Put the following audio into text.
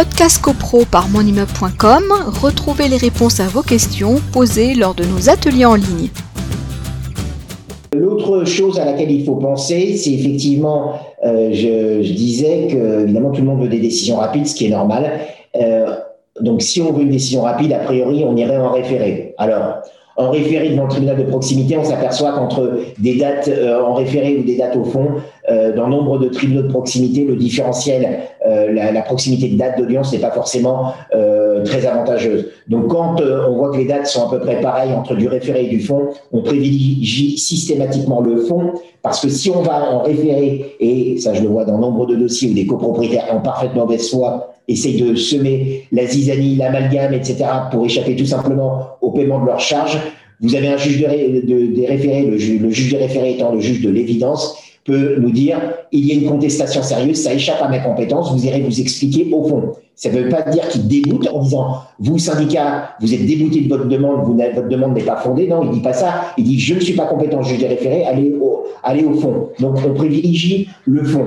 Podcast CoPro par monimmeuble.com, retrouvez les réponses à vos questions posées lors de nos ateliers en ligne. L'autre chose à laquelle il faut penser, c'est effectivement, euh, je, disais que évidemment tout le monde veut des décisions rapides, ce qui est normal. Euh, donc si on veut une décision rapide, a priori, on irait en référé. Alors, en référé devant le tribunal de proximité, on s'aperçoit qu'entre des dates euh, en référé ou des dates au fond, euh, dans nombre de tribunaux de proximité, le différentiel, euh, la, proximité de date d'audience n'est pas forcément très avantageuse. Donc quand on voit que les dates sont à peu près pareilles entre du référé et du fond, on privilégie systématiquement le fond parce que si on va en référé, et ça je le vois dans nombre de dossiers où des copropriétaires en parfaite mauvaise foi essayent de semer la zizanie, l'amalgame, etc., pour échapper tout simplement au paiement de leurs charges. Vous avez un juge de, de, des référés, le, juge des référés étant le juge de l'évidence, peut nous dire il y a une contestation sérieuse, ça échappe à mes compétences, vous irez vous expliquer au fond. Ça ne veut pas dire qu'il déboute en disant vous, syndicat, vous êtes débouté de votre demande, votre demande n'est pas fondée. Non, il dit pas ça. Il dit je ne suis pas compétent, juge des référés, allez au fond. Donc on privilégie le fond.